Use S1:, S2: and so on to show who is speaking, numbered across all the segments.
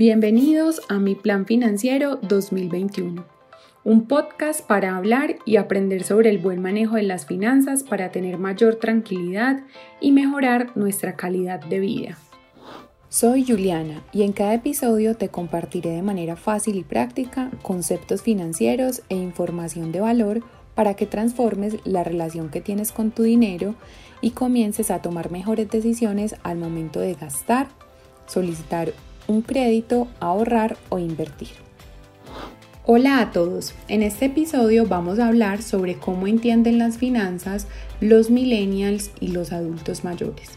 S1: Bienvenidos a Mi Plan Financiero 2021, un podcast para hablar y aprender sobre el buen manejo de las finanzas para tener mayor tranquilidad y mejorar nuestra calidad de vida. Soy Juliana y en cada episodio te compartiré de manera fácil y práctica conceptos financieros e información de valor para que transformes la relación que tienes con tu dinero y comiences a tomar mejores decisiones al momento de gastar, solicitar un crédito, ahorrar o invertir. Hola a todos, en este episodio vamos a hablar sobre cómo entienden las finanzas los millennials y los adultos mayores.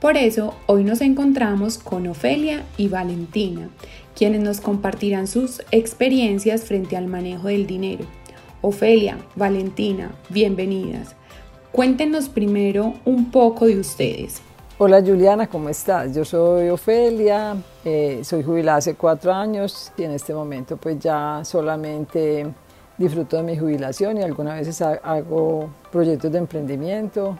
S1: Por eso, hoy nos encontramos con Ofelia y Valentina, quienes nos compartirán sus experiencias frente al manejo del dinero. Ofelia, Valentina, bienvenidas. Cuéntenos primero un poco de ustedes.
S2: Hola Juliana, ¿cómo estás? Yo soy Ofelia, eh, soy jubilada hace cuatro años y en este momento pues ya solamente disfruto de mi jubilación y algunas veces hago proyectos de emprendimiento.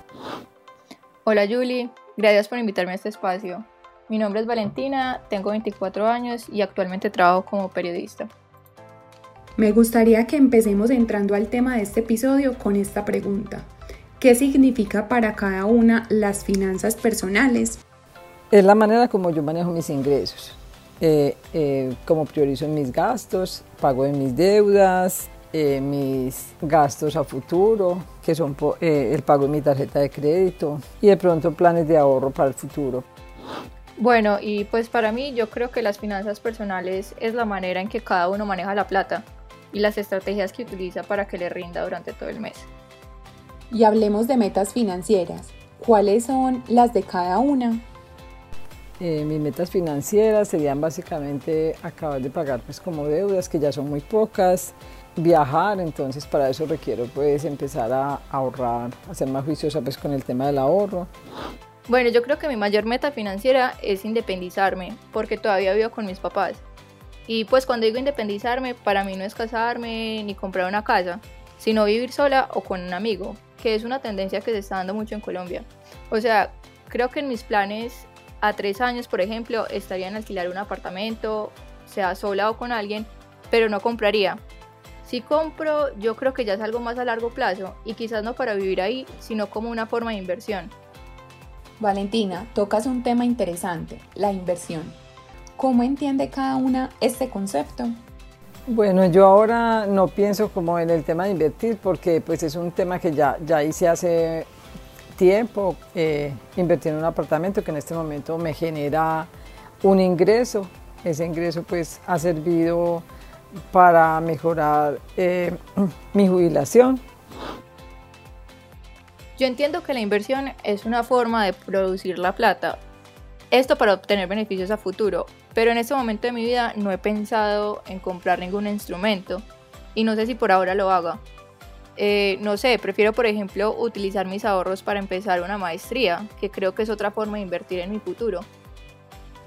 S3: Hola Julie, gracias por invitarme a este espacio. Mi nombre es Valentina, tengo 24 años y actualmente trabajo como periodista.
S1: Me gustaría que empecemos entrando al tema de este episodio con esta pregunta. ¿Qué significa para cada una las finanzas personales?
S2: Es la manera como yo manejo mis ingresos, eh, eh, como priorizo mis gastos, pago en mis deudas, eh, mis gastos a futuro, que son el pago de mi tarjeta de crédito y de pronto planes de ahorro para el futuro.
S3: Bueno, y pues para mí yo creo que las finanzas personales es la manera en que cada uno maneja la plata y las estrategias que utiliza para que le rinda durante todo el mes
S1: y hablemos de metas financieras. ¿Cuáles son las de cada una?
S2: Eh, mis metas financieras serían básicamente acabar de pagar pues como deudas que ya son muy pocas, viajar, entonces para eso requiero pues empezar a ahorrar, a ser más juiciosa pues con el tema del ahorro.
S3: Bueno, yo creo que mi mayor meta financiera es independizarme, porque todavía vivo con mis papás. Y pues cuando digo independizarme, para mí no es casarme ni comprar una casa, sino vivir sola o con un amigo, que es una tendencia que se está dando mucho en Colombia. O sea, creo que en mis planes a tres años, por ejemplo, estaría en alquilar un apartamento, sea sola o con alguien, pero no compraría. Si compro, yo creo que ya es algo más a largo plazo y quizás no para vivir ahí, sino como una forma de inversión.
S1: Valentina, tocas un tema interesante, la inversión. ¿Cómo entiende cada una este concepto?
S2: Bueno, yo ahora no pienso como en el tema de invertir porque pues es un tema que ya, ya hice hace tiempo, eh, invertir en un apartamento que en este momento me genera un ingreso. Ese ingreso pues ha servido para mejorar eh, mi jubilación.
S3: Yo entiendo que la inversión es una forma de producir la plata, esto para obtener beneficios a futuro, pero en este momento de mi vida no he pensado en comprar ningún instrumento y no sé si por ahora lo haga. Eh, no sé, prefiero por ejemplo utilizar mis ahorros para empezar una maestría, que creo que es otra forma de invertir en mi futuro.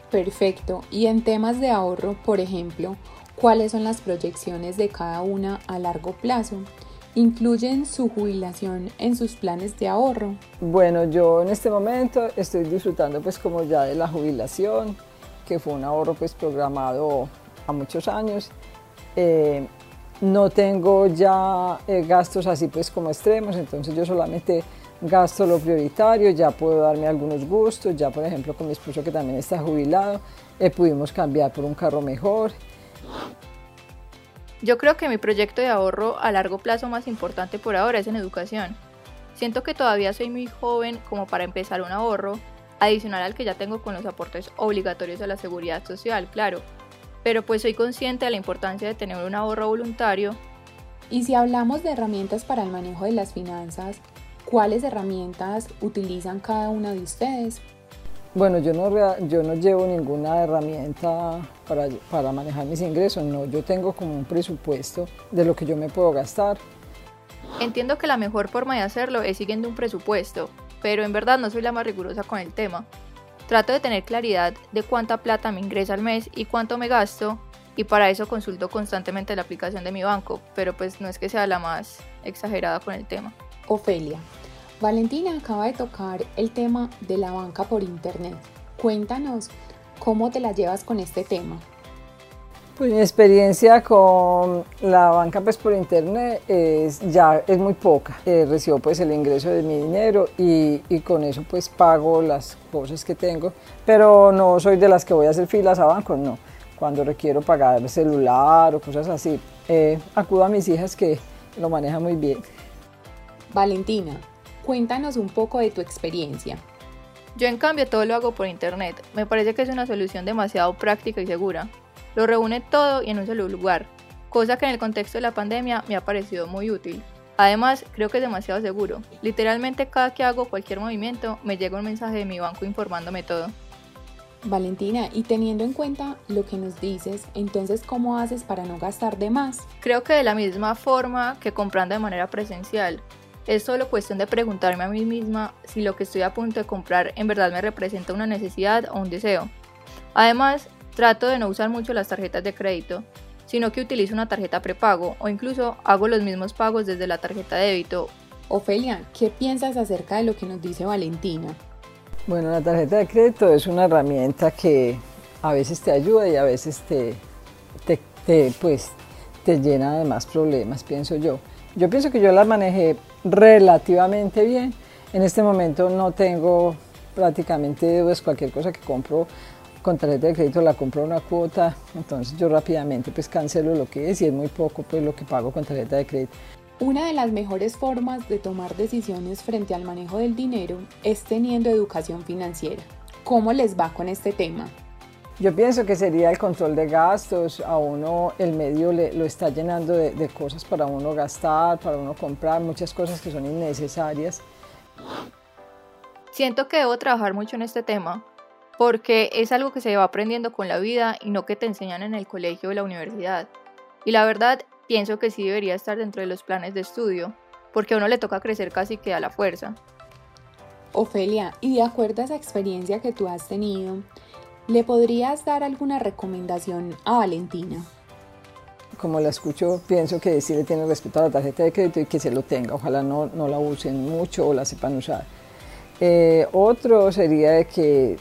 S1: Perfecto. Y en temas de ahorro, por ejemplo, ¿cuáles son las proyecciones de cada una a largo plazo? ¿Incluyen su jubilación en sus planes de ahorro?
S2: Bueno, yo en este momento estoy disfrutando pues como ya de la jubilación, que fue un ahorro pues programado a muchos años. Eh, no tengo ya eh, gastos así pues como extremos, entonces yo solamente gasto lo prioritario, ya puedo darme algunos gustos, ya por ejemplo con mi esposo que también está jubilado, eh, pudimos cambiar por un carro mejor.
S3: Yo creo que mi proyecto de ahorro a largo plazo más importante por ahora es en educación. Siento que todavía soy muy joven como para empezar un ahorro, adicional al que ya tengo con los aportes obligatorios a la seguridad social, claro. Pero pues soy consciente de la importancia de tener un ahorro voluntario.
S1: Y si hablamos de herramientas para el manejo de las finanzas, ¿cuáles herramientas utilizan cada una de ustedes?
S2: Bueno, yo no, yo no llevo ninguna herramienta para, para manejar mis ingresos, no, yo tengo como un presupuesto de lo que yo me puedo gastar.
S3: Entiendo que la mejor forma de hacerlo es siguiendo un presupuesto, pero en verdad no soy la más rigurosa con el tema. Trato de tener claridad de cuánta plata me ingresa al mes y cuánto me gasto, y para eso consulto constantemente la aplicación de mi banco, pero pues no es que sea la más exagerada con el tema.
S1: Ofelia, Valentina acaba de tocar el tema de la banca por internet. Cuéntanos cómo te la llevas con este tema.
S2: Pues mi experiencia con la banca pues por internet es ya es muy poca. Eh, recibo pues el ingreso de mi dinero y, y, con eso pues pago las cosas que tengo, pero no soy de las que voy a hacer filas a bancos, no. Cuando requiero pagar el celular o cosas así, eh, acudo a mis hijas que lo manejan muy bien.
S1: Valentina, cuéntanos un poco de tu experiencia.
S3: Yo en cambio todo lo hago por internet. Me parece que es una solución demasiado práctica y segura. Lo reúne todo y en un solo lugar, cosa que en el contexto de la pandemia me ha parecido muy útil. Además, creo que es demasiado seguro. Literalmente cada que hago cualquier movimiento me llega un mensaje de mi banco informándome todo.
S1: Valentina, y teniendo en cuenta lo que nos dices, entonces, ¿cómo haces para no gastar de más?
S3: Creo que de la misma forma que comprando de manera presencial. Es solo cuestión de preguntarme a mí misma si lo que estoy a punto de comprar en verdad me representa una necesidad o un deseo. Además, Trato de no usar mucho las tarjetas de crédito, sino que utilizo una tarjeta prepago o incluso hago los mismos pagos desde la tarjeta de débito.
S1: Ofelia, ¿qué piensas acerca de lo que nos dice Valentina?
S2: Bueno, la tarjeta de crédito es una herramienta que a veces te ayuda y a veces te, te, pues, te llena de más problemas, pienso yo. Yo pienso que yo la manejé relativamente bien. En este momento no tengo prácticamente deudas, cualquier cosa que compro con tarjeta de crédito la compro una cuota, entonces yo rápidamente pues cancelo lo que es y es muy poco pues lo que pago con tarjeta de crédito.
S1: Una de las mejores formas de tomar decisiones frente al manejo del dinero es teniendo educación financiera. ¿Cómo les va con este tema?
S2: Yo pienso que sería el control de gastos, a uno el medio le, lo está llenando de, de cosas para uno gastar, para uno comprar, muchas cosas que son innecesarias.
S3: Siento que debo trabajar mucho en este tema, porque es algo que se va aprendiendo con la vida y no que te enseñan en el colegio o la universidad. Y la verdad, pienso que sí debería estar dentro de los planes de estudio, porque a uno le toca crecer casi que a la fuerza.
S1: Ofelia, y de acuerdo a esa experiencia que tú has tenido, ¿le podrías dar alguna recomendación a Valentina?
S2: Como la escucho, pienso que sí le tiene respeto a la tarjeta de crédito y que se lo tenga. Ojalá no, no la usen mucho o la sepan usar eh, otro sería de que,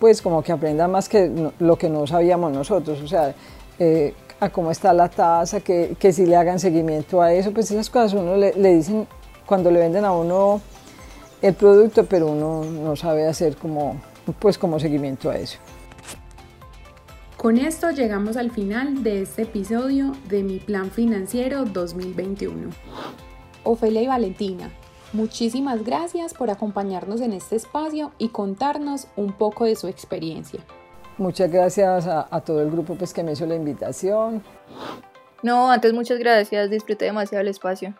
S2: pues como que aprenda más que lo que no sabíamos nosotros, o sea, eh, a cómo está la tasa, que, que, si le hagan seguimiento a eso, pues esas cosas uno le, le, dicen cuando le venden a uno el producto, pero uno no sabe hacer como, pues como seguimiento a eso.
S1: Con esto llegamos al final de este episodio de Mi Plan Financiero 2021. Ofelia y Valentina, Muchísimas gracias por acompañarnos en este espacio y contarnos un poco de su experiencia.
S2: Muchas gracias a, todo el grupo pues, que me hizo la invitación.
S3: No, antes muchas gracias, disfruté demasiado el espacio.